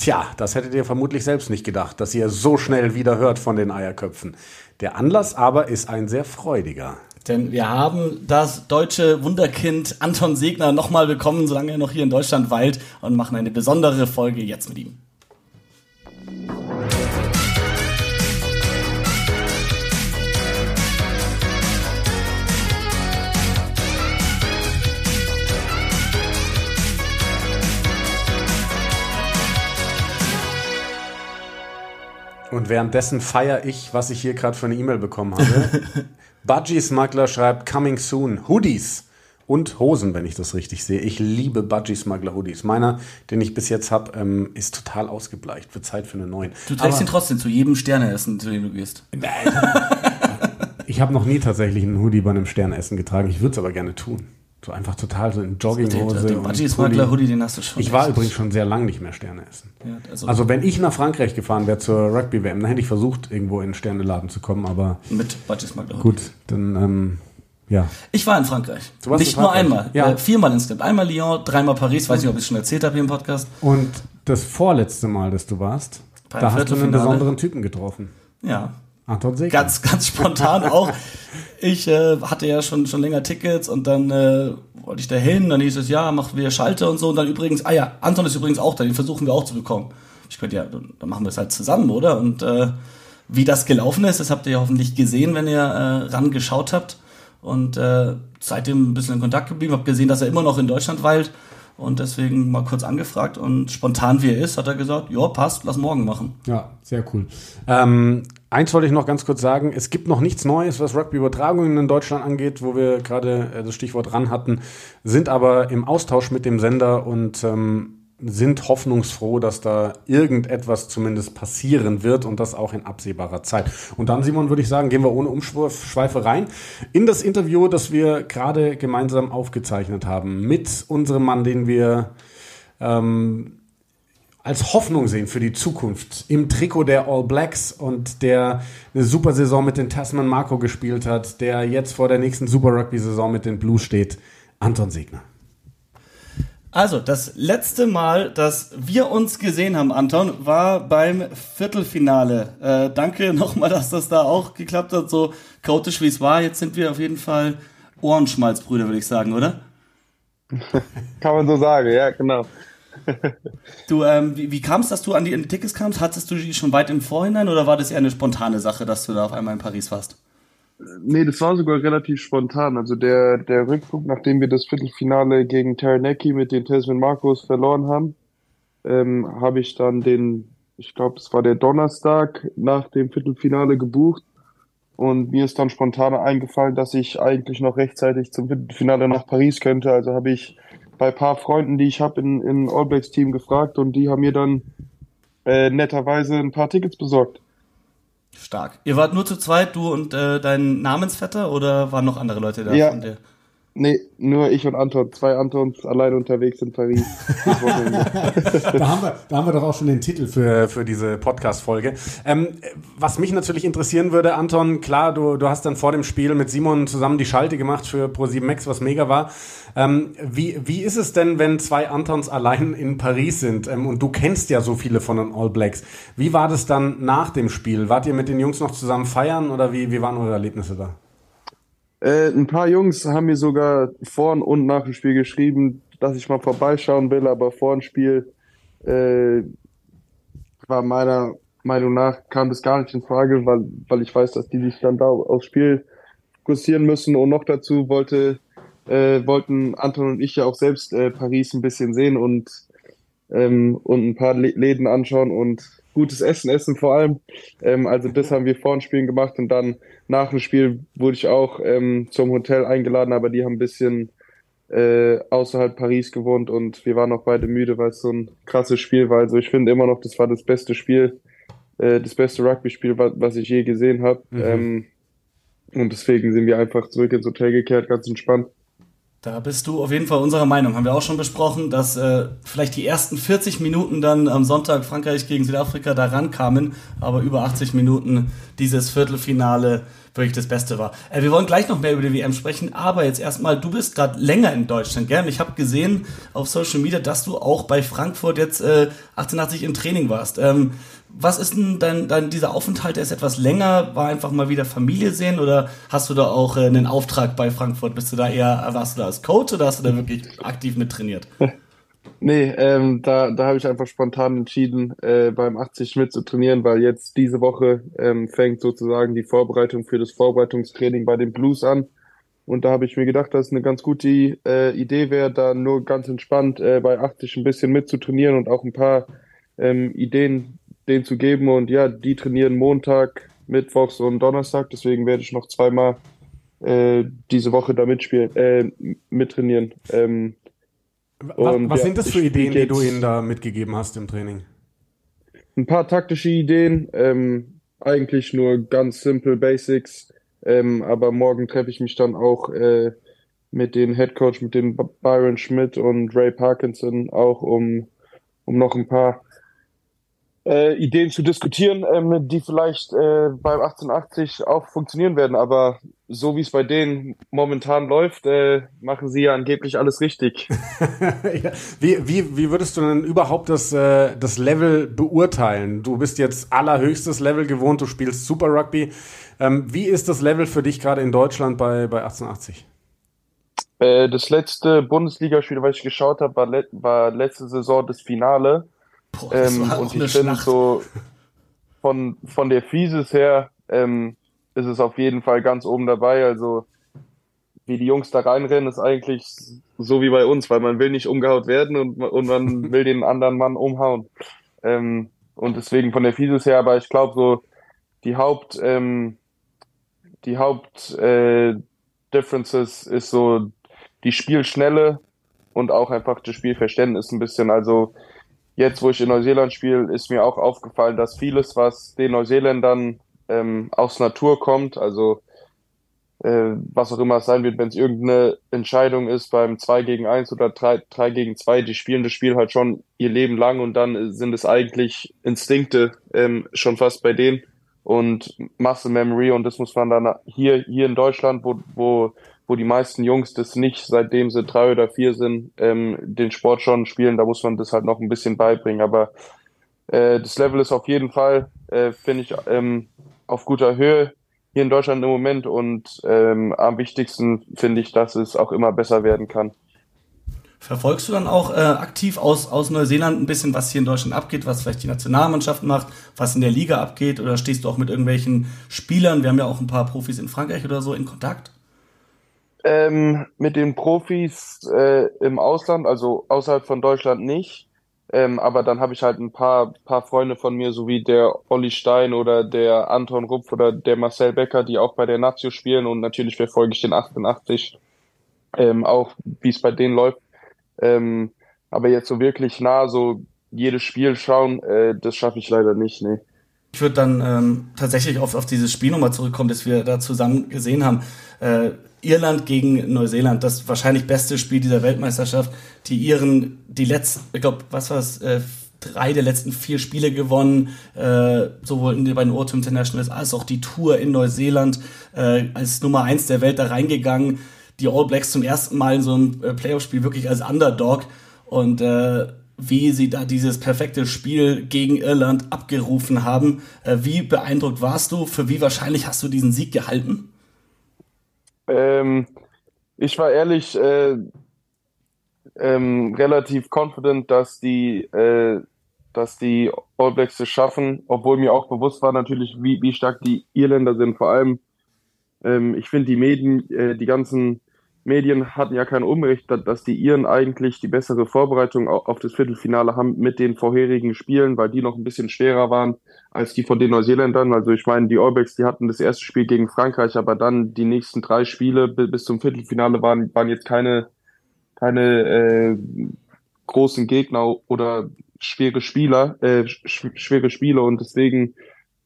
Tja, das hättet ihr vermutlich selbst nicht gedacht, dass ihr so schnell wieder hört von den Eierköpfen. Der Anlass aber ist ein sehr freudiger. Denn wir haben das deutsche Wunderkind Anton Segner nochmal bekommen, solange er noch hier in Deutschland weilt und machen eine besondere Folge jetzt mit ihm. Und währenddessen feiere ich, was ich hier gerade für eine E-Mail bekommen habe. Budgie Smuggler schreibt Coming Soon. Hoodies und Hosen, wenn ich das richtig sehe. Ich liebe Budgie Smuggler Hoodies. Meiner, den ich bis jetzt habe, ähm, ist total ausgebleicht. Wird Zeit für einen neuen. Du trägst ihn trotzdem zu jedem Sterneessen, zu dem du gehst. ich habe noch nie tatsächlich einen Hoodie bei einem Sterneessen getragen. Ich würde es aber gerne tun. So einfach total so in Jogginghose. Den, den Hoodie, den hast du schon. Ich war übrigens schon sehr lange nicht mehr Sterne essen. Ja, also, also, wenn ich nach Frankreich gefahren wäre zur Rugby-WM, dann hätte ich versucht, irgendwo in einen Sterneladen zu kommen, aber. Mit Budgie Smuggler Hoodie. Gut, dann, ähm, ja. Ich war in Frankreich. Du warst nicht in Frankreich? nur einmal. Ja. Äh, viermal insgesamt. Einmal Lyon, dreimal Paris. Weiß nicht, ob ich es schon erzählt habe hier im Podcast. Und das vorletzte Mal, dass du warst, Bei da hast du einen besonderen Typen getroffen. Ja, Anton Segner. Ganz, ganz spontan auch. Ich äh, hatte ja schon, schon länger Tickets und dann äh, wollte ich da hin. Dann hieß es, ja, machen wir Schalte und so. Und dann übrigens, ah ja, Anton ist übrigens auch da, den versuchen wir auch zu bekommen. Ich könnte ja, dann machen wir es halt zusammen, oder? Und äh, wie das gelaufen ist, das habt ihr ja hoffentlich gesehen, wenn ihr äh, rangeschaut habt. Und äh, seitdem ein bisschen in Kontakt geblieben, habe gesehen, dass er immer noch in Deutschland weilt und deswegen mal kurz angefragt und spontan wie er ist, hat er gesagt, ja, passt, lass morgen machen. Ja, sehr cool. Ähm, eins wollte ich noch ganz kurz sagen, es gibt noch nichts Neues, was Rugby-Übertragungen in Deutschland angeht, wo wir gerade äh, das Stichwort ran hatten, sind aber im Austausch mit dem Sender und ähm, sind hoffnungsfroh, dass da irgendetwas zumindest passieren wird und das auch in absehbarer Zeit. Und dann, Simon, würde ich sagen, gehen wir ohne Umschweife rein in das Interview, das wir gerade gemeinsam aufgezeichnet haben mit unserem Mann, den wir ähm, als Hoffnung sehen für die Zukunft im Trikot der All Blacks und der eine super Saison mit den Tasman Marco gespielt hat, der jetzt vor der nächsten Super Rugby-Saison mit den Blues steht, Anton Segner. Also, das letzte Mal, dass wir uns gesehen haben, Anton, war beim Viertelfinale. Äh, danke nochmal, dass das da auch geklappt hat, so chaotisch wie es war. Jetzt sind wir auf jeden Fall Ohrenschmalzbrüder, würde ich sagen, oder? Kann man so sagen, ja, genau. Du, ähm, wie, wie kam es, dass du an die, an die Tickets kamst? Hattest du die schon weit im Vorhinein oder war das eher eine spontane Sache, dass du da auf einmal in Paris warst? Nee, das war sogar relativ spontan. Also der, der Rückflug, nachdem wir das Viertelfinale gegen Taranaki mit den Tasman Marcos verloren haben, ähm, habe ich dann den, ich glaube, es war der Donnerstag nach dem Viertelfinale gebucht. Und mir ist dann spontan eingefallen, dass ich eigentlich noch rechtzeitig zum Viertelfinale nach Paris könnte. Also habe ich bei paar Freunden, die ich habe in, in All Blacks Team gefragt und die haben mir dann äh, netterweise ein paar Tickets besorgt. Stark. Ihr wart nur zu zweit, du und äh, dein Namensvetter oder waren noch andere Leute da ja. von dir? Nee, nur ich und Anton. Zwei Antons allein unterwegs in Paris. da, haben wir, da haben wir doch auch schon den Titel für, für diese Podcast-Folge. Ähm, was mich natürlich interessieren würde, Anton, klar, du, du hast dann vor dem Spiel mit Simon zusammen die Schalte gemacht für Pro7 Max, was mega war. Ähm, wie, wie ist es denn, wenn zwei Antons allein in Paris sind? Ähm, und du kennst ja so viele von den All Blacks. Wie war das dann nach dem Spiel? Wart ihr mit den Jungs noch zusammen feiern oder wie, wie waren eure Erlebnisse da? Äh, ein paar Jungs haben mir sogar vor und nach dem Spiel geschrieben, dass ich mal vorbeischauen will, aber vor dem Spiel äh, war meiner Meinung nach kam das gar nicht in Frage, weil, weil ich weiß, dass die sich dann da aufs Spiel fokussieren müssen. Und noch dazu wollte äh, wollten Anton und ich ja auch selbst äh, Paris ein bisschen sehen und ähm, und ein paar Läden anschauen und gutes Essen essen vor allem. Ähm, also das haben wir vor den Spielen gemacht und dann nach dem Spiel wurde ich auch ähm, zum Hotel eingeladen, aber die haben ein bisschen äh, außerhalb Paris gewohnt und wir waren auch beide müde, weil es so ein krasses Spiel war. Also ich finde immer noch, das war das beste Spiel, äh, das beste Rugby-Spiel, was, was ich je gesehen habe. Mhm. Ähm, und deswegen sind wir einfach zurück ins Hotel gekehrt, ganz entspannt. Da bist du auf jeden Fall unserer Meinung. Haben wir auch schon besprochen, dass äh, vielleicht die ersten 40 Minuten dann am Sonntag Frankreich gegen Südafrika da rankamen, aber über 80 Minuten dieses Viertelfinale wirklich das Beste war. Äh, wir wollen gleich noch mehr über die WM sprechen, aber jetzt erstmal, du bist gerade länger in Deutschland, gell? Und ich habe gesehen auf Social Media, dass du auch bei Frankfurt jetzt äh, 88 im Training warst. Ähm, was ist denn dein, dein, dieser Aufenthalt, der ist etwas länger, war einfach mal wieder Familie sehen oder hast du da auch äh, einen Auftrag bei Frankfurt? Bist du da eher, warst du da als Coach oder hast du da wirklich aktiv mit trainiert? Nee, ähm, da, da habe ich einfach spontan entschieden, äh, beim 80 mit zu trainieren, weil jetzt diese Woche ähm, fängt sozusagen die Vorbereitung für das Vorbereitungstraining bei den Blues an. Und da habe ich mir gedacht, dass es eine ganz gute äh, Idee wäre, da nur ganz entspannt äh, bei 80 ein bisschen mitzutrainieren und auch ein paar ähm, Ideen denen zu geben. Und ja, die trainieren Montag, Mittwochs und Donnerstag. Deswegen werde ich noch zweimal äh, diese Woche da mitspielen, äh, mittrainieren. Ähm, was, und, was ja, sind das für Ideen, die du ihnen da mitgegeben hast im Training? Ein paar taktische Ideen, ähm, eigentlich nur ganz simple Basics, ähm, aber morgen treffe ich mich dann auch äh, mit den Head Coach, mit dem Byron Schmidt und Ray Parkinson auch um, um noch ein paar äh, Ideen zu diskutieren, ähm, die vielleicht äh, beim 1880 auch funktionieren werden. Aber so wie es bei denen momentan läuft, äh, machen sie ja angeblich alles richtig. ja. wie, wie, wie würdest du denn überhaupt das, äh, das Level beurteilen? Du bist jetzt allerhöchstes Level gewohnt, du spielst Super Rugby. Ähm, wie ist das Level für dich gerade in Deutschland bei, bei 1880? Äh, das letzte Bundesligaspiel, was ich geschaut habe, war, le war letzte Saison das Finale. Boah, ähm, und ich finde so von, von der Physis her ähm, ist es auf jeden Fall ganz oben dabei. Also wie die Jungs da reinrennen, ist eigentlich so wie bei uns, weil man will nicht umgehaut werden und, und man will den anderen Mann umhauen. Ähm, und deswegen von der Physis her, aber ich glaube so die Haupt ähm, die Haupt äh, Differences ist so die Spielschnelle und auch einfach das Spielverständnis ein bisschen. Also jetzt, wo ich in Neuseeland spiele, ist mir auch aufgefallen, dass vieles, was den Neuseeländern ähm, aus Natur kommt, also äh, was auch immer es sein wird, wenn es irgendeine Entscheidung ist beim 2 gegen 1 oder 3, 3 gegen 2, die spielen das Spiel halt schon ihr Leben lang und dann sind es eigentlich Instinkte ähm, schon fast bei denen und Muscle Memory und das muss man dann hier, hier in Deutschland, wo, wo wo die meisten Jungs das nicht, seitdem sie drei oder vier sind, ähm, den Sport schon spielen. Da muss man das halt noch ein bisschen beibringen. Aber äh, das Level ist auf jeden Fall, äh, finde ich, ähm, auf guter Höhe hier in Deutschland im Moment. Und ähm, am wichtigsten finde ich, dass es auch immer besser werden kann. Verfolgst du dann auch äh, aktiv aus, aus Neuseeland ein bisschen, was hier in Deutschland abgeht, was vielleicht die Nationalmannschaft macht, was in der Liga abgeht? Oder stehst du auch mit irgendwelchen Spielern, wir haben ja auch ein paar Profis in Frankreich oder so, in Kontakt? Ähm, mit den Profis äh, im Ausland, also außerhalb von Deutschland nicht. Ähm, aber dann habe ich halt ein paar, paar Freunde von mir, so wie der Olli Stein oder der Anton Rupf oder der Marcel Becker, die auch bei der Nazio spielen und natürlich verfolge ich den 88 ähm, auch, wie es bei denen läuft. Ähm, aber jetzt so wirklich nah, so jedes Spiel schauen, äh, das schaffe ich leider nicht, nee. Ich würde dann ähm, tatsächlich auf, auf dieses Spiel nochmal zurückkommen, das wir da zusammen gesehen haben. Äh, Irland gegen Neuseeland, das wahrscheinlich beste Spiel dieser Weltmeisterschaft. Die Iren, die letzten, ich glaube, was war es, äh, drei der letzten vier Spiele gewonnen, äh, sowohl in, bei den Auto Internationals als auch die Tour in Neuseeland äh, als Nummer eins der Welt da reingegangen. Die All Blacks zum ersten Mal in so einem äh, Playoff-Spiel wirklich als Underdog und äh, wie sie da dieses perfekte Spiel gegen Irland abgerufen haben. Äh, wie beeindruckt warst du? Für wie wahrscheinlich hast du diesen Sieg gehalten? Ähm, ich war ehrlich äh, ähm, relativ confident, dass die, äh, dass die All Blacks es schaffen, obwohl mir auch bewusst war natürlich, wie, wie stark die Irländer sind. Vor allem, ähm, ich finde die Medien, äh, die ganzen Medien hatten ja kein Unrecht, dass die Iren eigentlich die bessere Vorbereitung auf das Viertelfinale haben mit den vorherigen Spielen, weil die noch ein bisschen schwerer waren als die von den Neuseeländern. Also ich meine, die All die hatten das erste Spiel gegen Frankreich, aber dann die nächsten drei Spiele bis zum Viertelfinale waren, waren jetzt keine, keine äh, großen Gegner oder schwere Spieler, äh, sch schwere Spiele und deswegen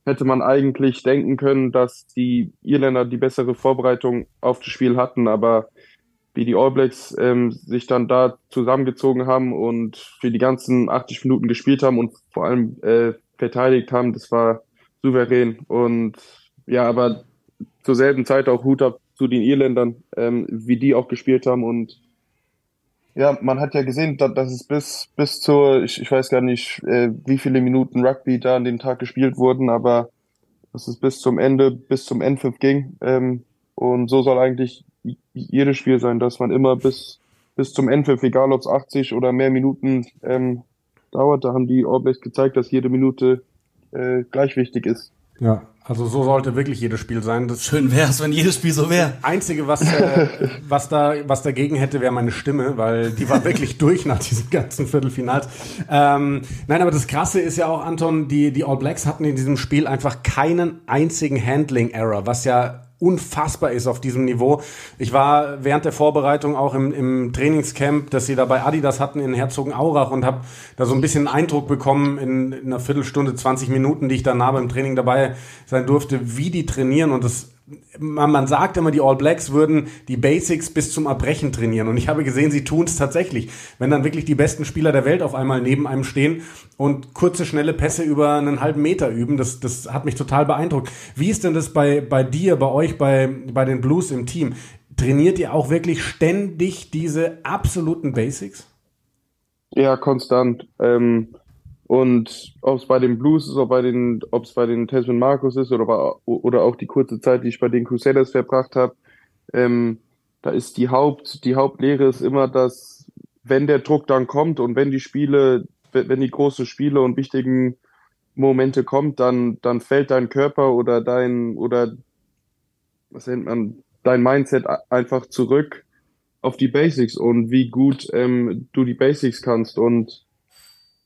hätte man eigentlich denken können, dass die Irländer die bessere Vorbereitung auf das Spiel hatten, aber wie die All Blacks ähm, sich dann da zusammengezogen haben und für die ganzen 80 Minuten gespielt haben und vor allem äh, verteidigt haben, das war souverän. Und ja, aber zur selben Zeit auch Hut ab zu den Irländern, ähm, wie die auch gespielt haben und ja, man hat ja gesehen, dass, dass es bis, bis zur, ich, ich weiß gar nicht, äh, wie viele Minuten Rugby da an dem Tag gespielt wurden, aber dass es bis zum Ende, bis zum N5 ging. Ähm, und so soll eigentlich jedes Spiel sein, dass man immer bis, bis zum N5, egal ob es 80 oder mehr Minuten ähm, dauert, da haben die All Blacks gezeigt, dass jede Minute äh, gleich wichtig ist. Ja, also so sollte wirklich jedes Spiel sein. Das Schön wäre es, wenn jedes Spiel so wäre. Einzige, was, äh, was, da, was dagegen hätte, wäre meine Stimme, weil die war wirklich durch nach diesen ganzen Viertelfinals. Ähm, nein, aber das Krasse ist ja auch, Anton, die, die All Blacks hatten in diesem Spiel einfach keinen einzigen Handling-Error, was ja unfassbar ist auf diesem Niveau. Ich war während der Vorbereitung auch im, im Trainingscamp, das sie da bei Adidas hatten in Herzogenaurach und habe da so ein bisschen Eindruck bekommen in, in einer Viertelstunde, 20 Minuten, die ich da nah beim Training dabei sein durfte, wie die trainieren und das man, man sagt immer, die All Blacks würden die Basics bis zum Erbrechen trainieren. Und ich habe gesehen, sie tun es tatsächlich. Wenn dann wirklich die besten Spieler der Welt auf einmal neben einem stehen und kurze, schnelle Pässe über einen halben Meter üben, das, das hat mich total beeindruckt. Wie ist denn das bei, bei dir, bei euch, bei, bei den Blues im Team? Trainiert ihr auch wirklich ständig diese absoluten Basics? Ja, konstant. Ähm und ob es bei den Blues ist, ob bei den, ob es bei den Tasman Marcus ist oder, bei, oder auch die kurze Zeit, die ich bei den Crusaders verbracht habe, ähm, da ist die Haupt, die Hauptlehre ist immer, dass wenn der Druck dann kommt und wenn die Spiele, wenn die großen Spiele und wichtigen Momente kommt, dann, dann fällt dein Körper oder dein, oder was nennt man, dein Mindset einfach zurück auf die Basics und wie gut ähm, du die Basics kannst. Und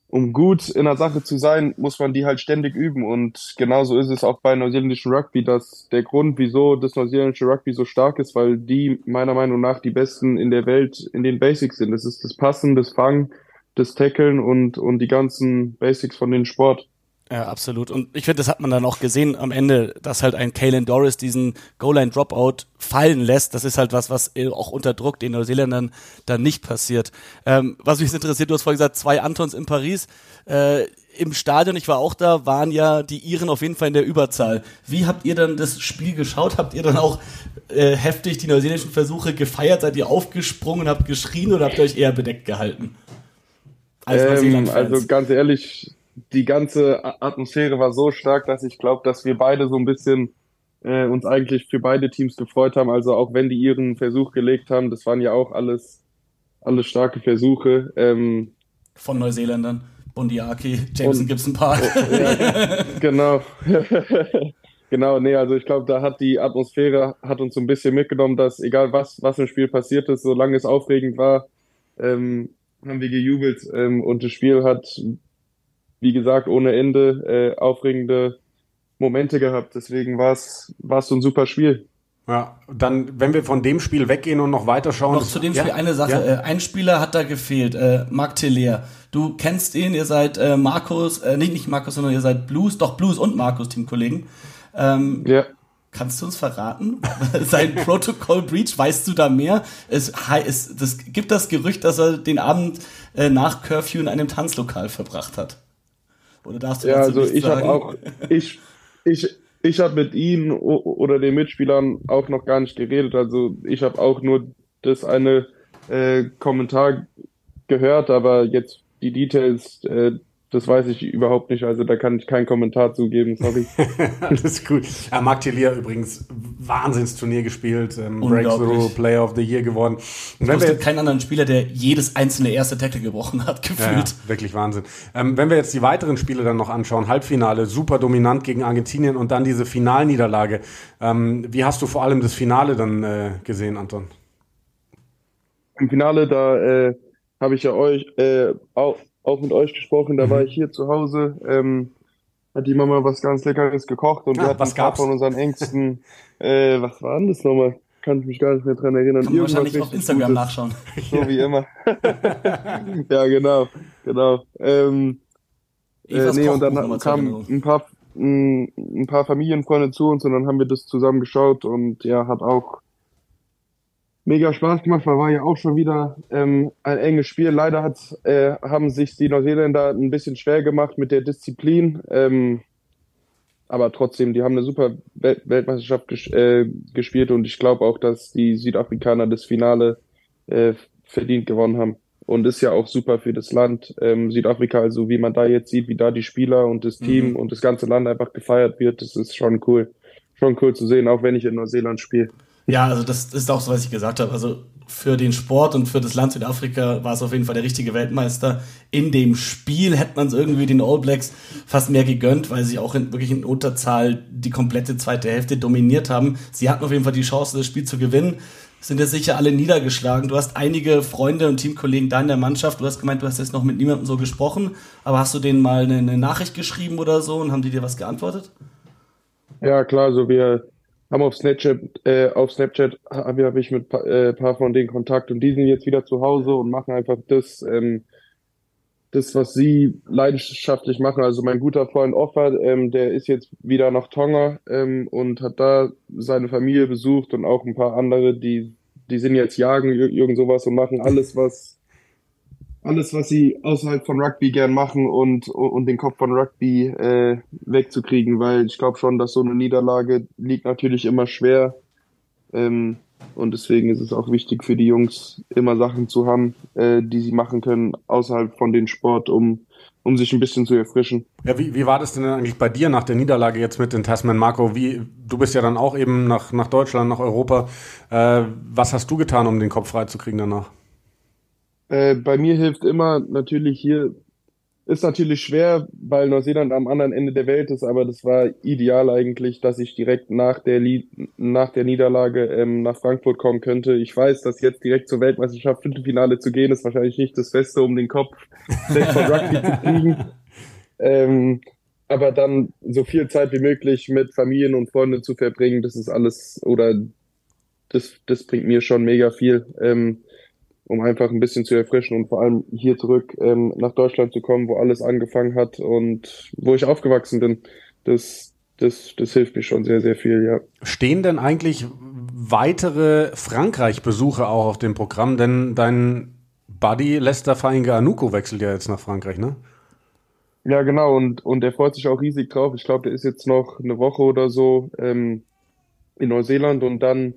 um gut in der Sache zu sein, muss man die halt ständig üben. Und genauso ist es auch bei neuseeländischen Rugby, dass der Grund, wieso das neuseeländische Rugby so stark ist, weil die meiner Meinung nach die Besten in der Welt in den Basics sind. Das ist das Passen, das Fangen, das Tackeln und, und die ganzen Basics von den Sport. Ja, absolut. Und ich finde, das hat man dann auch gesehen am Ende, dass halt ein Kalen Doris diesen Goal-Line-Dropout fallen lässt. Das ist halt was, was auch unter Druck den Neuseeländern dann nicht passiert. Ähm, was mich interessiert, du hast vorhin gesagt, zwei Antons in Paris. Äh, Im Stadion, ich war auch da, waren ja die Iren auf jeden Fall in der Überzahl. Wie habt ihr dann das Spiel geschaut? Habt ihr dann auch äh, heftig die neuseeländischen Versuche gefeiert? Seid ihr aufgesprungen, habt geschrien oder habt ihr euch eher bedeckt gehalten? Ähm, also ganz ehrlich, die ganze Atmosphäre war so stark, dass ich glaube, dass wir beide so ein bisschen äh, uns eigentlich für beide Teams gefreut haben. Also auch wenn die ihren Versuch gelegt haben, das waren ja auch alles, alles starke Versuche. Ähm, Von Neuseeländern. Bundiaki, Jameson Gibson Park. Oh, ja, genau. genau, nee, also ich glaube, da hat die Atmosphäre hat uns so ein bisschen mitgenommen, dass egal was, was im Spiel passiert ist, solange es aufregend war, ähm, haben wir gejubelt ähm, und das Spiel hat wie gesagt, ohne Ende äh, aufregende Momente gehabt. Deswegen war es so ein super Spiel. Ja, dann, wenn wir von dem Spiel weggehen und noch weiter schauen. Noch zu dem Spiel ja, eine Sache. Ja. Äh, ein Spieler hat da gefehlt, äh, Marc Teller. Du kennst ihn, ihr seid äh, Markus, äh, nicht, nicht Markus, sondern ihr seid Blues, doch Blues und Markus Teamkollegen. Ähm, ja. Kannst du uns verraten? Sein Protocol Breach, weißt du da mehr? Es, es, das gibt das Gerücht, dass er den Abend äh, nach Curfew in einem Tanzlokal verbracht hat. Oder darfst du ja, also ich habe auch, ich, ich, ich habe mit ihnen oder den Mitspielern auch noch gar nicht geredet. Also ich habe auch nur das eine äh, Kommentar gehört, aber jetzt die Details, äh, das weiß ich überhaupt nicht, also da kann ich keinen Kommentar zugeben, sorry. Alles gut. Ja, Marc Tellier übrigens Wahnsinnsturnier gespielt, ähm, Breakthrough Player of the Year geworden. Und wenn wir jetzt, keinen anderen Spieler, der jedes einzelne erste Tackle gebrochen hat, gefühlt. Ja, wirklich Wahnsinn. Ähm, wenn wir jetzt die weiteren Spiele dann noch anschauen, Halbfinale, super dominant gegen Argentinien und dann diese Finalniederlage. Ähm, wie hast du vor allem das Finale dann äh, gesehen, Anton? Im Finale, da äh, habe ich ja euch äh, auch auch mit euch gesprochen, da mhm. war ich hier zu Hause, ähm, hat die Mama was ganz Leckeres gekocht und ah, wir hatten was ein paar von unseren Ängsten, äh, was war denn das nochmal? Kann ich mich gar nicht mehr dran erinnern. Kann man wahrscheinlich auf Instagram Gutes. nachschauen. So wie immer. ja, genau, genau. Ähm, äh, nee, und dann kamen ein paar, ein, ein paar Familienfreunde zu uns und dann haben wir das zusammen geschaut und ja, hat auch mega Spaß gemacht, weil war ja auch schon wieder ähm, ein enges Spiel. Leider hat, äh, haben sich die Neuseeländer ein bisschen schwer gemacht mit der Disziplin. Ähm, aber trotzdem, die haben eine super Wel Weltmeisterschaft ges äh, gespielt und ich glaube auch, dass die Südafrikaner das Finale äh, verdient gewonnen haben. Und ist ja auch super für das Land ähm, Südafrika, also wie man da jetzt sieht, wie da die Spieler und das Team mhm. und das ganze Land einfach gefeiert wird, das ist schon cool. Schon cool zu sehen, auch wenn ich in Neuseeland spiele. Ja, also das ist auch so, was ich gesagt habe. Also für den Sport und für das Land Südafrika war es auf jeden Fall der richtige Weltmeister. In dem Spiel hätte man es irgendwie den All Blacks fast mehr gegönnt, weil sie auch in, wirklich in Unterzahl die komplette zweite Hälfte dominiert haben. Sie hatten auf jeden Fall die Chance, das Spiel zu gewinnen. Sind jetzt sicher alle niedergeschlagen. Du hast einige Freunde und Teamkollegen da in der Mannschaft. Du hast gemeint, du hast jetzt noch mit niemandem so gesprochen. Aber hast du denen mal eine, eine Nachricht geschrieben oder so und haben die dir was geantwortet? Ja, klar. So also wir haben auf Snapchat, äh, auf Snapchat habe hab ich mit äh, paar von denen Kontakt und die sind jetzt wieder zu Hause und machen einfach das, ähm, das, was sie leidenschaftlich machen. Also mein guter Freund Offer, ähm, der ist jetzt wieder nach Tonga ähm, und hat da seine Familie besucht und auch ein paar andere, die, die sind jetzt jagen, irgend sowas und machen alles, was alles, was sie außerhalb von Rugby gern machen und, und den Kopf von Rugby äh, wegzukriegen, weil ich glaube schon, dass so eine Niederlage liegt natürlich immer schwer. Ähm, und deswegen ist es auch wichtig für die Jungs, immer Sachen zu haben, äh, die sie machen können außerhalb von dem Sport, um, um sich ein bisschen zu erfrischen. Ja, wie, wie war das denn eigentlich bei dir nach der Niederlage jetzt mit den Tasman, Marco? Wie, du bist ja dann auch eben nach, nach Deutschland, nach Europa. Äh, was hast du getan, um den Kopf freizukriegen danach? Äh, bei mir hilft immer natürlich hier, ist natürlich schwer, weil Neuseeland am anderen Ende der Welt ist, aber das war ideal eigentlich, dass ich direkt nach der, Li nach der Niederlage ähm, nach Frankfurt kommen könnte. Ich weiß, dass jetzt direkt zur Weltmeisterschaft Viertelfinale zu gehen, ist wahrscheinlich nicht das Beste, um den Kopf weg von Rugby zu kriegen. Ähm, aber dann so viel Zeit wie möglich mit Familien und Freunden zu verbringen, das ist alles, oder das, das bringt mir schon mega viel. Ähm, um einfach ein bisschen zu erfrischen und vor allem hier zurück ähm, nach Deutschland zu kommen, wo alles angefangen hat und wo ich aufgewachsen bin. Das, das, das hilft mir schon sehr, sehr viel, ja. Stehen denn eigentlich weitere Frankreich-Besuche auch auf dem Programm? Denn dein Buddy Lester Feinga Anuko wechselt ja jetzt nach Frankreich, ne? Ja, genau, und, und er freut sich auch riesig drauf. Ich glaube, der ist jetzt noch eine Woche oder so ähm, in Neuseeland und dann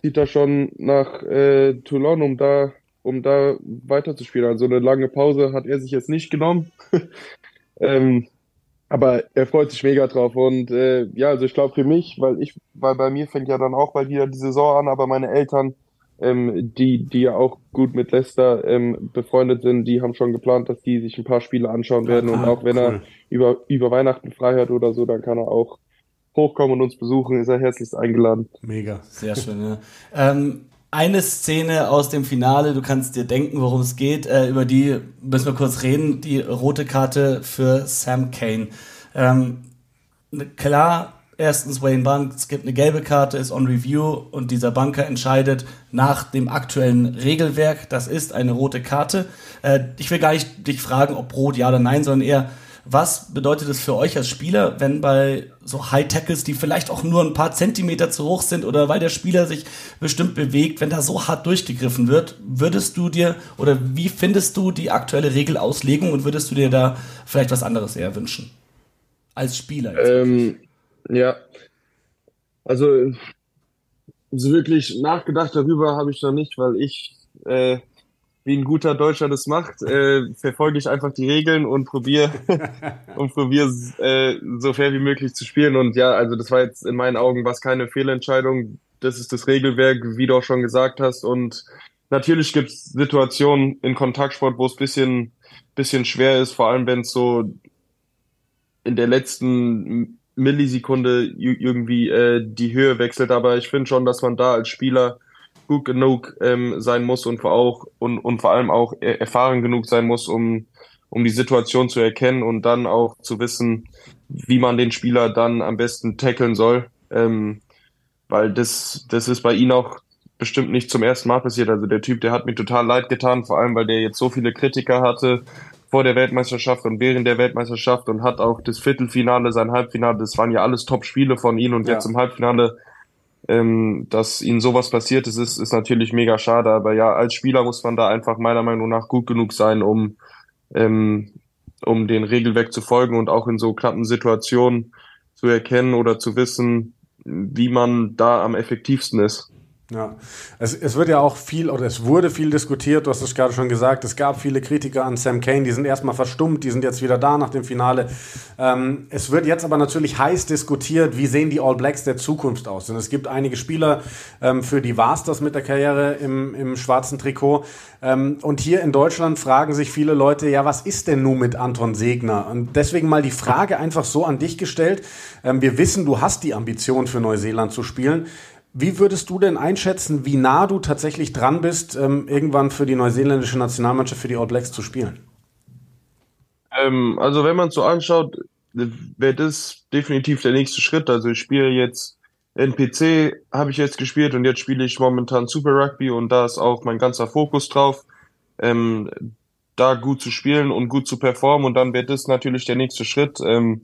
zieht er schon nach äh, Toulon, um da, um da weiterzuspielen. Also eine lange Pause hat er sich jetzt nicht genommen. ähm, aber er freut sich mega drauf. Und äh, ja, also ich glaube für mich, weil ich, weil bei mir fängt ja dann auch bald wieder die Saison an, aber meine Eltern, ähm, die, die ja auch gut mit Leicester ähm, befreundet sind, die haben schon geplant, dass die sich ein paar Spiele anschauen werden. Ah, und auch wenn er über, über Weihnachten frei hat oder so, dann kann er auch hochkommen und uns besuchen, ist er herzlichst eingeladen. Mega. Sehr schön, ja. ähm, eine Szene aus dem Finale, du kannst dir denken, worum es geht, äh, über die müssen wir kurz reden, die rote Karte für Sam Kane. Ähm, klar, erstens Wayne Bank, es gibt eine gelbe Karte, ist on review und dieser Banker entscheidet nach dem aktuellen Regelwerk, das ist eine rote Karte. Äh, ich will gar nicht dich fragen, ob rot ja oder nein, sondern eher, was bedeutet es für euch als Spieler, wenn bei so High Tackles, die vielleicht auch nur ein paar Zentimeter zu hoch sind oder weil der Spieler sich bestimmt bewegt, wenn da so hart durchgegriffen wird, würdest du dir oder wie findest du die aktuelle Regelauslegung und würdest du dir da vielleicht was anderes eher wünschen? Als Spieler. Ähm, ja. Also, so wirklich nachgedacht darüber habe ich noch nicht, weil ich äh, wie ein guter Deutscher das macht, äh, verfolge ich einfach die Regeln und probiere und probiere äh, so fair wie möglich zu spielen. Und ja, also das war jetzt in meinen Augen was keine Fehlentscheidung. Das ist das Regelwerk, wie du auch schon gesagt hast. Und natürlich gibt es Situationen in Kontaktsport, wo es bisschen bisschen schwer ist, vor allem wenn es so in der letzten Millisekunde irgendwie äh, die Höhe wechselt. Aber ich finde schon, dass man da als Spieler gut genug ähm, sein muss und vor, auch, und, und vor allem auch erfahren genug sein muss, um, um die Situation zu erkennen und dann auch zu wissen, wie man den Spieler dann am besten tackeln soll. Ähm, weil das, das ist bei ihm auch bestimmt nicht zum ersten Mal passiert. Also der Typ, der hat mir total leid getan, vor allem weil der jetzt so viele Kritiker hatte vor der Weltmeisterschaft und während der Weltmeisterschaft und hat auch das Viertelfinale, sein Halbfinale, das waren ja alles Top-Spiele von ihm und ja. jetzt im Halbfinale ähm, dass ihnen sowas passiert ist, ist, ist natürlich mega schade. Aber ja, als Spieler muss man da einfach meiner Meinung nach gut genug sein, um, ähm, um den Regelwerk zu folgen und auch in so knappen Situationen zu erkennen oder zu wissen, wie man da am effektivsten ist. Ja, es, es wird ja auch viel oder es wurde viel diskutiert, du hast es gerade schon gesagt, es gab viele Kritiker an Sam Kane, die sind erstmal verstummt, die sind jetzt wieder da nach dem Finale. Ähm, es wird jetzt aber natürlich heiß diskutiert, wie sehen die All Blacks der Zukunft aus? Und es gibt einige Spieler, ähm, für die war es das mit der Karriere im, im schwarzen Trikot. Ähm, und hier in Deutschland fragen sich viele Leute, ja, was ist denn nun mit Anton Segner? Und deswegen mal die Frage einfach so an dich gestellt. Ähm, wir wissen, du hast die Ambition für Neuseeland zu spielen. Wie würdest du denn einschätzen, wie nah du tatsächlich dran bist, ähm, irgendwann für die neuseeländische Nationalmannschaft, für die All Blacks zu spielen? Ähm, also wenn man es so anschaut, wäre das definitiv der nächste Schritt. Also ich spiele jetzt NPC, habe ich jetzt gespielt und jetzt spiele ich momentan Super Rugby und da ist auch mein ganzer Fokus drauf, ähm, da gut zu spielen und gut zu performen und dann wäre das natürlich der nächste Schritt. Ähm,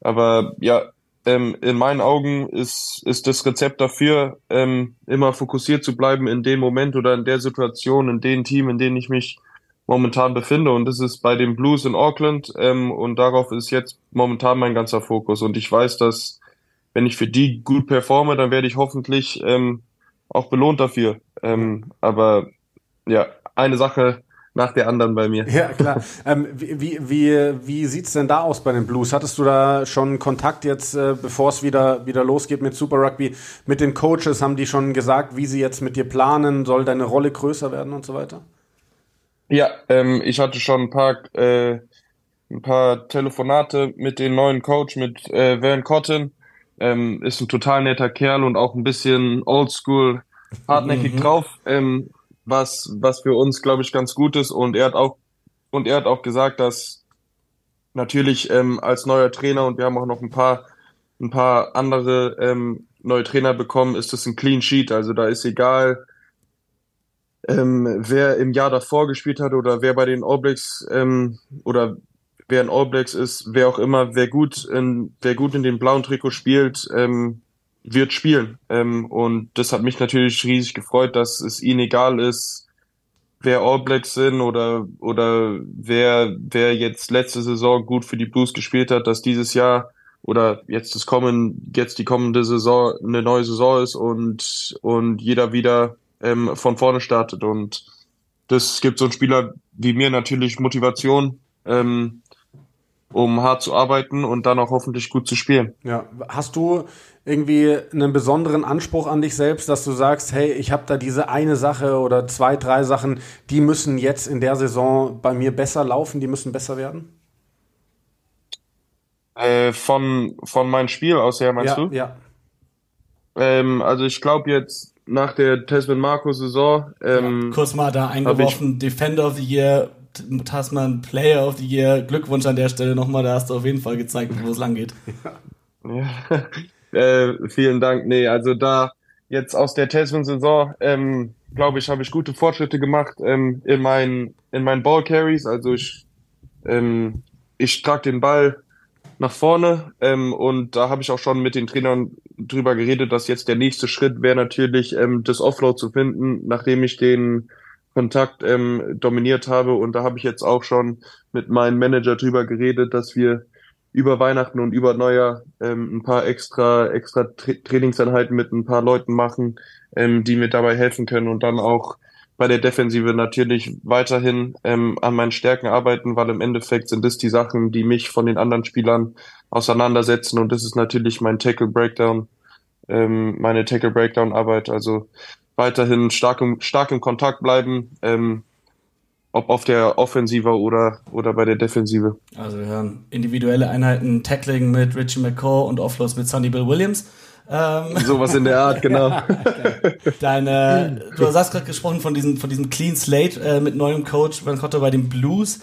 aber ja, ähm, in meinen Augen ist, ist das Rezept dafür, ähm, immer fokussiert zu bleiben in dem Moment oder in der Situation, in dem Team, in dem ich mich momentan befinde. Und das ist bei den Blues in Auckland. Ähm, und darauf ist jetzt momentan mein ganzer Fokus. Und ich weiß, dass wenn ich für die gut performe, dann werde ich hoffentlich ähm, auch belohnt dafür. Ähm, aber ja, eine Sache nach der anderen bei mir. Ja, klar. ähm, wie wie, wie sieht's denn da aus bei den Blues? Hattest du da schon Kontakt jetzt, äh, bevor es wieder, wieder losgeht mit Super Rugby, mit den Coaches? Haben die schon gesagt, wie sie jetzt mit dir planen? Soll deine Rolle größer werden und so weiter? Ja, ähm, ich hatte schon ein paar, äh, ein paar Telefonate mit dem neuen Coach, mit äh, Van Cotton. Ähm, ist ein total netter Kerl und auch ein bisschen oldschool, hartnäckig mhm. drauf. Ähm, was, was für uns, glaube ich, ganz gut ist. Und er hat auch, und er hat auch gesagt, dass natürlich ähm, als neuer Trainer und wir haben auch noch ein paar, ein paar andere ähm, neue Trainer bekommen, ist das ein Clean Sheet. Also da ist egal, ähm, wer im Jahr davor gespielt hat oder wer bei den All Blacks ähm, oder wer in All Blacks ist, wer auch immer, wer gut in, wer gut in den blauen Trikot spielt, ähm, wird spielen. Ähm, und das hat mich natürlich riesig gefreut, dass es ihnen egal ist, wer All Blacks sind oder, oder wer, wer jetzt letzte Saison gut für die Blues gespielt hat, dass dieses Jahr oder jetzt das kommen, jetzt die kommende Saison eine neue Saison ist und, und jeder wieder ähm, von vorne startet. Und das gibt so einen Spieler wie mir natürlich Motivation, ähm, um hart zu arbeiten und dann auch hoffentlich gut zu spielen. Ja, hast du irgendwie einen besonderen Anspruch an dich selbst, dass du sagst, hey, ich habe da diese eine Sache oder zwei, drei Sachen, die müssen jetzt in der Saison bei mir besser laufen, die müssen besser werden? Äh, von, von meinem Spiel aus her, meinst ja, du? Ja. Ähm, also ich glaube jetzt nach der Tasman Marco Saison. Ähm, ja, kurz mal da eingeworfen, Defender of the Year, Tasman Player of the Year. Glückwunsch an der Stelle nochmal, da hast du auf jeden Fall gezeigt, wo es lang geht. Ja. Äh, vielen Dank. Nee, also da jetzt aus der Tasman-Saison, ähm, glaube ich, habe ich gute Fortschritte gemacht ähm, in meinen in meinen Ball Carries. Also ich ähm, ich trage den Ball nach vorne ähm, und da habe ich auch schon mit den Trainern drüber geredet, dass jetzt der nächste Schritt wäre natürlich ähm, das Offload zu finden, nachdem ich den Kontakt ähm, dominiert habe. Und da habe ich jetzt auch schon mit meinem Manager drüber geredet, dass wir über Weihnachten und über Neujahr ähm, ein paar extra, extra Tra Trainingseinheiten mit ein paar Leuten machen, ähm, die mir dabei helfen können. Und dann auch bei der Defensive natürlich weiterhin ähm, an meinen Stärken arbeiten, weil im Endeffekt sind das die Sachen, die mich von den anderen Spielern auseinandersetzen. Und das ist natürlich mein Tackle Breakdown, ähm, meine Tackle Breakdown Arbeit. Also weiterhin stark im, stark im Kontakt bleiben, ähm, ob auf der Offensive oder, oder bei der Defensive. Also wir hören individuelle Einheiten, Tackling mit Richie McCaw und Offloads mit Sonny Bill Williams. Ähm. Sowas in der Art, genau. Deine, du hast gerade gesprochen von diesem, von diesem Clean Slate äh, mit neuem Coach Van Cotter bei den Blues.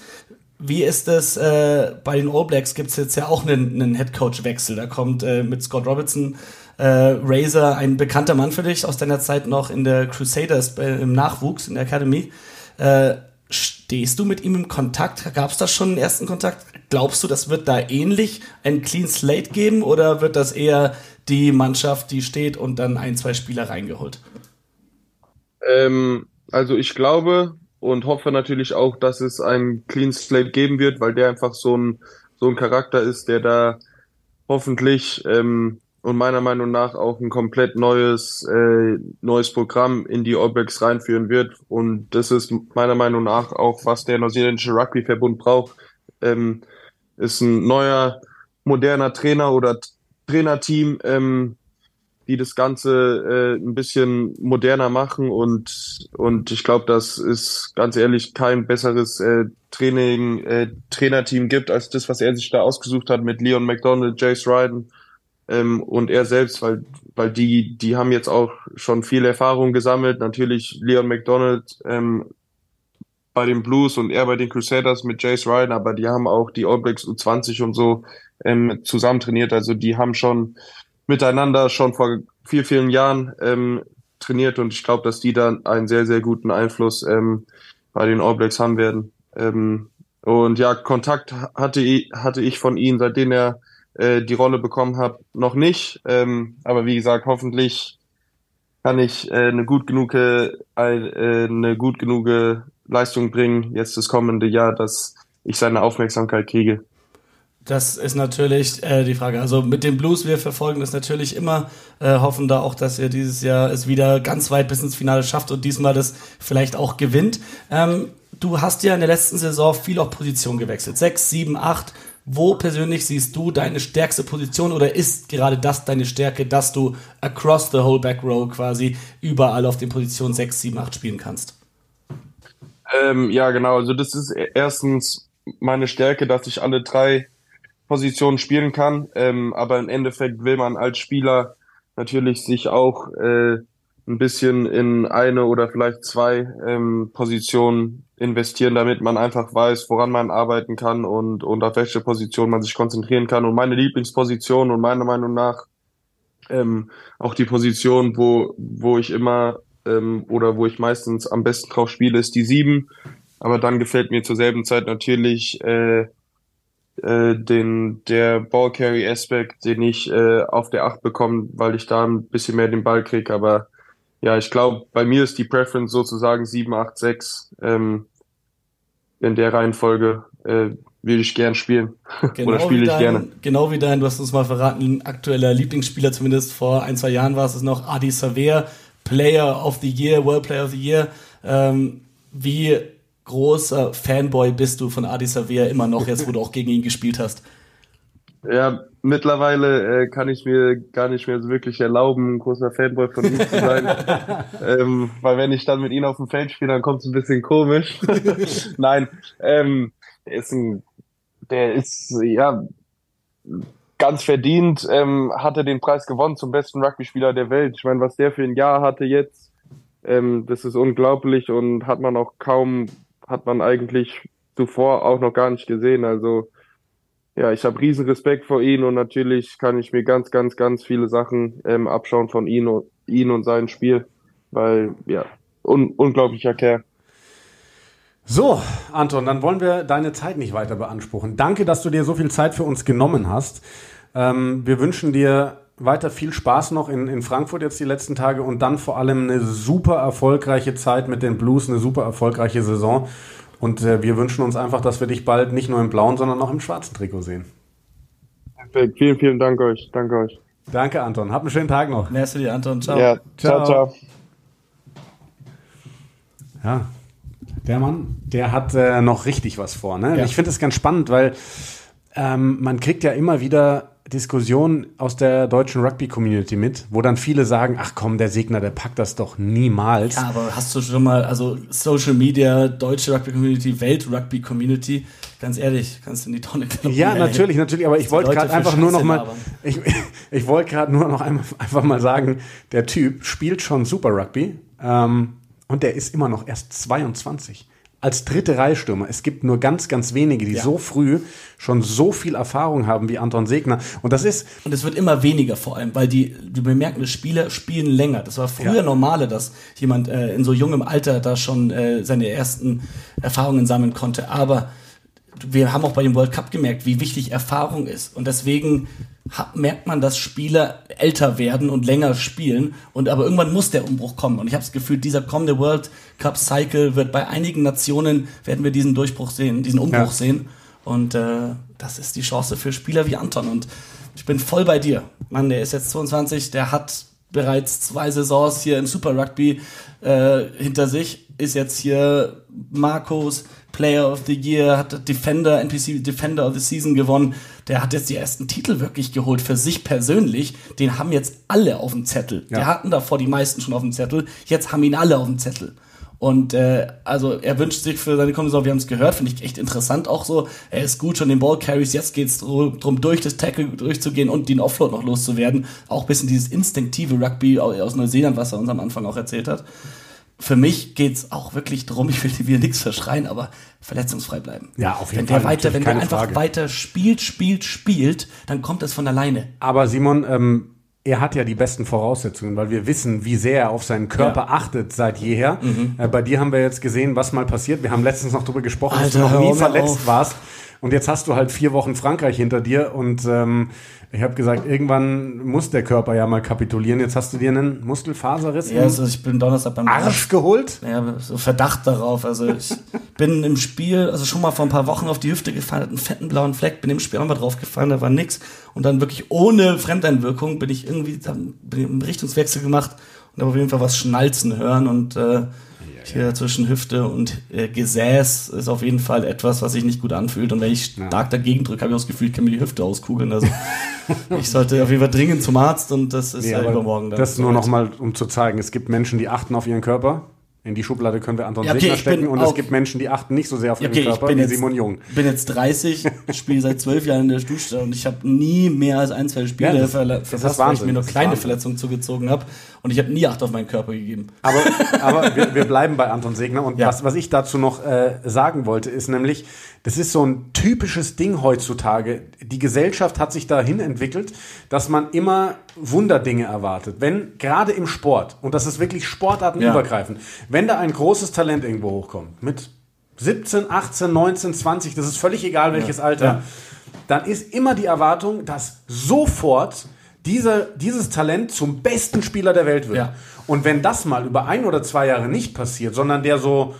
Wie ist es äh, bei den All Blacks? Gibt es jetzt ja auch einen, einen Head Coach Wechsel. Da kommt äh, mit Scott Robertson äh, Razor ein bekannter Mann für dich aus deiner Zeit noch in der Crusaders äh, im Nachwuchs in der Academy. Äh, Stehst du mit ihm im Kontakt? Gab es da schon einen ersten Kontakt? Glaubst du, das wird da ähnlich ein Clean Slate geben oder wird das eher die Mannschaft, die steht und dann ein, zwei Spieler reingeholt? Ähm, also ich glaube und hoffe natürlich auch, dass es einen Clean Slate geben wird, weil der einfach so ein, so ein Charakter ist, der da hoffentlich ähm, und meiner Meinung nach auch ein komplett neues, äh, neues Programm in die All Blacks reinführen wird. Und das ist meiner Meinung nach auch, was der neuseeländische Rugby-Verbund braucht. Ähm, ist ein neuer, moderner Trainer oder Trainerteam, ähm, die das Ganze äh, ein bisschen moderner machen und und ich glaube, dass es ganz ehrlich kein besseres äh, Training äh, Trainerteam gibt als das, was er sich da ausgesucht hat mit Leon McDonald, Jace Ryden ähm, und er selbst, weil weil die die haben jetzt auch schon viel Erfahrung gesammelt. Natürlich Leon McDonald ähm, bei den Blues und er bei den Crusaders mit Jace Ryden, aber die haben auch die All Blacks U20 und so ähm, zusammen trainiert. Also die haben schon miteinander schon vor vielen, vielen Jahren ähm, trainiert und ich glaube, dass die dann einen sehr, sehr guten Einfluss ähm, bei den All Blacks haben werden. Ähm, und ja, Kontakt hatte ich, hatte ich von ihm, seitdem er äh, die Rolle bekommen hat, noch nicht. Ähm, aber wie gesagt, hoffentlich kann ich äh, eine gut genug äh, eine gut genug Leistung bringen jetzt das kommende Jahr, dass ich seine Aufmerksamkeit kriege. Das ist natürlich äh, die Frage. Also mit dem Blues, wir verfolgen das natürlich immer, äh, hoffen da auch, dass ihr dieses Jahr es wieder ganz weit bis ins Finale schafft und diesmal das vielleicht auch gewinnt. Ähm, du hast ja in der letzten Saison viel auf Position gewechselt. Sechs, sieben, acht. Wo persönlich siehst du deine stärkste Position oder ist gerade das deine Stärke, dass du across the whole back row quasi überall auf den Positionen 6, 7, 8 spielen kannst? Ähm, ja, genau. Also das ist erstens meine Stärke, dass ich alle drei Positionen spielen kann. Ähm, aber im Endeffekt will man als Spieler natürlich sich auch äh, ein bisschen in eine oder vielleicht zwei ähm, Positionen investieren, damit man einfach weiß, woran man arbeiten kann und, und auf welche Position man sich konzentrieren kann. Und meine Lieblingsposition und meiner Meinung nach ähm, auch die Position, wo, wo ich immer ähm, oder wo ich meistens am besten drauf spiele, ist die sieben. Aber dann gefällt mir zur selben Zeit natürlich äh, äh, den der Ballcarry Aspekt, den ich äh, auf der acht bekomme, weil ich da ein bisschen mehr den Ball krieg. Aber ja, ich glaube, bei mir ist die Preference sozusagen 7, 8, 6. Ähm, in der Reihenfolge äh, würde ich gern spielen. Genau Oder spiele ich dein, gerne. Genau wie dein, du hast uns mal verraten, aktueller Lieblingsspieler, zumindest vor ein, zwei Jahren war es noch, Adi Saver, Player of the Year, World Player of the Year. Ähm, wie großer Fanboy bist du von Adi Saver immer noch, jetzt wo du auch gegen ihn gespielt hast? Ja, mittlerweile äh, kann ich mir gar nicht mehr so wirklich erlauben, ein großer Fanboy von ihm zu sein. ähm, weil wenn ich dann mit ihm auf dem Feld spiele, dann kommt es ein bisschen komisch. Nein, ähm, der ist ein, der ist, ja, ganz verdient, ähm, hatte den Preis gewonnen zum besten Rugby-Spieler der Welt. Ich meine, was der für ein Jahr hatte jetzt, ähm, das ist unglaublich und hat man auch kaum, hat man eigentlich zuvor auch noch gar nicht gesehen. Also ja, ich habe riesen Respekt vor ihm und natürlich kann ich mir ganz, ganz, ganz viele Sachen ähm, abschauen von ihm und, ihn und seinem Spiel, weil ja, un unglaublicher Kerl. So, Anton, dann wollen wir deine Zeit nicht weiter beanspruchen. Danke, dass du dir so viel Zeit für uns genommen hast. Ähm, wir wünschen dir weiter viel Spaß noch in, in Frankfurt jetzt die letzten Tage und dann vor allem eine super erfolgreiche Zeit mit den Blues, eine super erfolgreiche Saison. Und äh, wir wünschen uns einfach, dass wir dich bald nicht nur im blauen, sondern auch im schwarzen Trikot sehen. Perfekt. Vielen, vielen Dank euch. Danke euch. Danke, Anton. Habt einen schönen Tag noch. Merci dir, Anton. Ciao. Ja, ciao, ciao. Ja, der Mann, der hat äh, noch richtig was vor. Ne? Ja. Ich finde es ganz spannend, weil ähm, man kriegt ja immer wieder Diskussion aus der deutschen Rugby-Community mit, wo dann viele sagen, ach komm, der Segner, der packt das doch niemals. Ja, aber hast du schon mal, also Social Media, deutsche Rugby-Community, Welt-Rugby-Community, ganz ehrlich, kannst du in die Tonne kloppen. Ja, natürlich, natürlich, aber ich wollte gerade einfach nur noch mal, ich, ich wollte gerade nur noch einmal, einfach mal sagen, der Typ spielt schon Super Rugby ähm, und der ist immer noch erst 22 als dritte Reihstürmer. Es gibt nur ganz, ganz wenige, die ja. so früh schon so viel Erfahrung haben wie Anton Segner. Und das ist. Und es wird immer weniger vor allem, weil die, die bemerken, die Spieler spielen länger. Das war früher ja. normale, dass jemand äh, in so jungem Alter da schon äh, seine ersten Erfahrungen sammeln konnte. Aber wir haben auch bei dem World Cup gemerkt, wie wichtig Erfahrung ist. Und deswegen merkt man, dass Spieler älter werden und länger spielen. Und aber irgendwann muss der Umbruch kommen. Und ich habe das Gefühl, dieser kommende World Cup Cycle wird bei einigen Nationen werden wir diesen Durchbruch sehen, diesen Umbruch ja. sehen. Und äh, das ist die Chance für Spieler wie Anton. Und ich bin voll bei dir. Mann, der ist jetzt 22, der hat bereits zwei Saisons hier im Super Rugby äh, hinter sich, ist jetzt hier Marcos Player of the Year, hat Defender, NPC Defender of the Season gewonnen. Der hat jetzt die ersten Titel wirklich geholt für sich persönlich. Den haben jetzt alle auf dem Zettel. Ja. Wir hatten davor die meisten schon auf dem Zettel. Jetzt haben ihn alle auf dem Zettel. Und äh, also er wünscht sich für seine kommende Saison, wir haben es gehört, finde ich echt interessant auch so. Er ist gut schon den Ball carries, jetzt geht es darum, durch das Tackle durchzugehen und den Offload noch loszuwerden. Auch ein bisschen dieses instinktive Rugby aus Neuseeland, was er uns am Anfang auch erzählt hat. Für mich geht's auch wirklich darum, ich will dir wieder nichts verschreien, aber verletzungsfrei bleiben. Ja, auf jeden wenn der Fall, weiter, natürlich, wenn der einfach Frage. weiter spielt, spielt, spielt, dann kommt das von alleine. Aber Simon, ähm, er hat ja die besten Voraussetzungen, weil wir wissen, wie sehr er auf seinen Körper Ja. achtet seit jeher. Äh, bei dir haben wir jetzt gesehen, was mal passiert. Wir haben letztens noch darüber gesprochen, dass Alter, du noch nie verletzt auf. warst. Und jetzt hast du halt vier Wochen Frankreich hinter dir und ähm, ich habe gesagt, irgendwann muss der Körper ja mal kapitulieren. Jetzt hast du dir einen Muskelfaserriss Ja, also ich bin Donnerstag beim Arsch geholt. Ja, so Verdacht darauf. Also ich bin im Spiel, also schon mal vor ein paar Wochen auf die Hüfte gefallen, hatte einen fetten blauen Fleck, bin im Spiel auch mal drauf gefallen, da war nix. Und dann wirklich ohne Fremdeinwirkung bin ich irgendwie, dann bin ich einen Richtungswechsel gemacht und habe auf jeden Fall was schnalzen hören und äh, hier zwischen Hüfte und äh, Gesäß ist auf jeden Fall etwas, was sich nicht gut anfühlt. Und wenn ich stark dagegen drücke, habe ich das Gefühl, ich kann mir die Hüfte auskugeln. Also ich sollte auf jeden Fall dringend zum Arzt und das ist Nee, ja übermorgen dann. das nur noch mal, um zu zeigen, es gibt Menschen, die achten auf ihren Körper. In die Schublade können wir Anton Ja, okay, Segner ich stecken. Und es gibt Menschen, die achten nicht so sehr auf Ja, ihren okay, ich Körper bin wie jetzt- Simon Jung. bin jetzt 30, spiele seit zwölf Jahren in der Stufe und ich habe nie mehr als ein, zwei Spiele Ja, das- verle- das verpasst, weil ich mir nur kleine. Verletzungen zugezogen habe und ich habe nie Acht auf meinen Körper gegeben. Aber, aber wir, wir bleiben bei Anton Segner. Und Ja. was, was ich dazu noch äh, sagen wollte, ist nämlich, das ist so ein typisches Ding heutzutage. Die Gesellschaft hat sich dahin entwickelt, dass man immer Wunderdinge erwartet. Wenn, gerade im Sport, und das ist wirklich sportartenübergreifend, wenn da ein großes Talent irgendwo hochkommt, mit 17, 18, 19, 20, das ist völlig egal welches Alter, Ja. dann ist immer die Erwartung, dass sofort dieser, dieses Talent zum besten Spieler der Welt wird. Ja. Und wenn das mal über ein oder zwei Jahre nicht passiert, sondern der so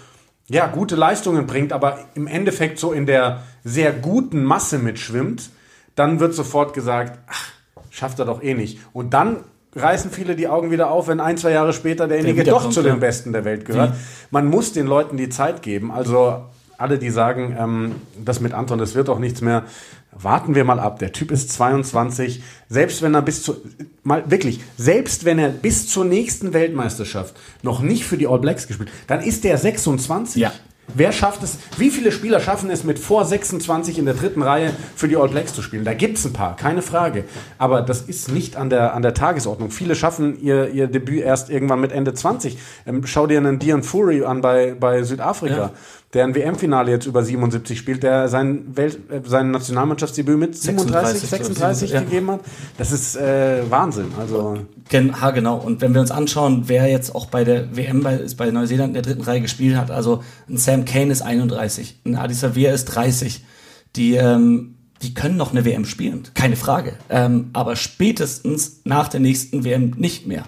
ja, gute Leistungen bringt, aber im Endeffekt so in der sehr guten Masse mitschwimmt, dann wird sofort gesagt, ach, schafft er doch eh nicht. Und dann reißen viele die Augen wieder auf, wenn ein, zwei Jahre später derjenige doch wiederkommt, zu den Besten der Welt gehört. Man muss den Leuten die Zeit geben. Also alle, die sagen, ähm, das mit Anton, das wird doch nichts mehr, warten wir mal ab. Der Typ ist 22. Selbst wenn er bis zu, mal wirklich, selbst wenn er bis zur nächsten Weltmeisterschaft noch nicht für die All Blacks gespielt, dann ist der 26. Ja. Wer schafft es? Wie viele Spieler schaffen es mit vor 26 in der dritten Reihe für die All Blacks zu spielen? Da gibt es ein paar, keine Frage. Aber das ist nicht an der, an der Tagesordnung. Viele schaffen ihr, ihr Debüt erst irgendwann mit Ende 20. Ähm, schau dir einen Dion Fury an bei, bei Südafrika, Ja. Der ein WM-Finale jetzt über 77 spielt, der sein, Welt, äh, sein Nationalmannschaftsdebüt mit 37, 36, 36 ja. gegeben hat. Das ist äh, Wahnsinn. Also Gen ha, genau. Und wenn wir uns anschauen, wer jetzt auch bei der WM bei, bei Neuseeland in der dritten Reihe gespielt hat, also ein Sam Kane ist 31, ein Adi Savia ist 30, die, ähm, die können noch eine WM spielen, keine Frage. Ähm, aber spätestens nach der nächsten WM nicht mehr.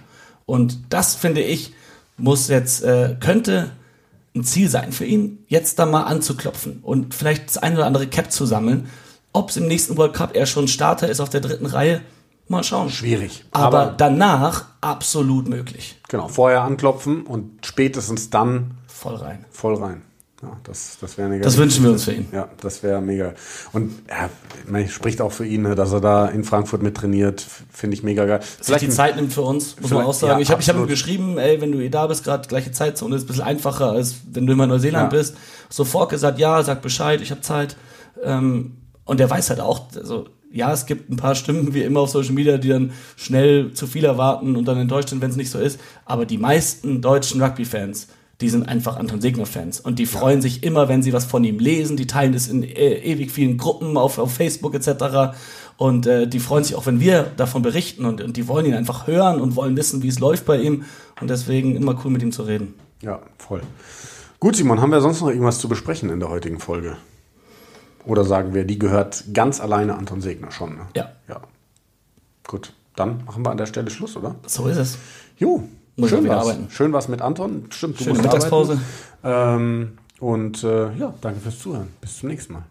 Und das finde ich, muss jetzt, äh, könnte ein Ziel sein für ihn, jetzt da mal anzuklopfen und vielleicht das eine oder andere Cap zu sammeln. Ob es im nächsten World Cup er schon Starter ist auf der dritten Reihe, mal schauen. schwierig. Aber, danach absolut möglich. genau, vorher anklopfen und spätestens dann Voll rein. voll rein. Ja, das, das wäre Das wünschen wir uns für ihn. Ja, das wäre mega. Und ja, meine, spricht auch für ihn, ne, dass er da in Frankfurt mit trainiert. Finde ich mega geil. Dass sich die Zeit nimmt für uns, muss man Vielleicht- auch sagen. ja, ich habe hab ihm geschrieben, ey, wenn du eh da bist, gerade gleiche Zeitzone, ist ein bisschen einfacher, als wenn du immer in Neuseeland Ja. bist. Sofort gesagt, ja, sag Bescheid, ich habe Zeit. Ähm, und der weiß halt auch, also, ja, es gibt ein paar Stimmen, wie immer auf Social Media, die dann schnell zu viel erwarten und dann enttäuscht sind, wenn es nicht so ist. Aber die meisten deutschen Rugby-Fans, die sind einfach Anton Segner-Fans. Und die freuen sich immer, wenn sie was von ihm lesen. Die teilen das in äh, ewig vielen Gruppen auf, auf Facebook etc. Und äh, die freuen sich auch, wenn wir davon berichten. Und, und die wollen ihn einfach hören und wollen wissen, wie es läuft bei ihm. Und deswegen immer cool mit ihm zu reden. Ja, voll. Gut, Simon, haben wir sonst noch irgendwas zu besprechen in der heutigen Folge? Oder sagen wir, die gehört ganz alleine Anton Segner schon? Ne? Ja. Ja. Gut, dann machen wir an der Stelle Schluss, oder? So ist es. Jo, muss Schön was. Arbeiten. Schön was mit Anton. Stimmt, du Schöne Mittagspause. Ähm, und äh, ja, danke fürs Zuhören. Bis zum nächsten Mal.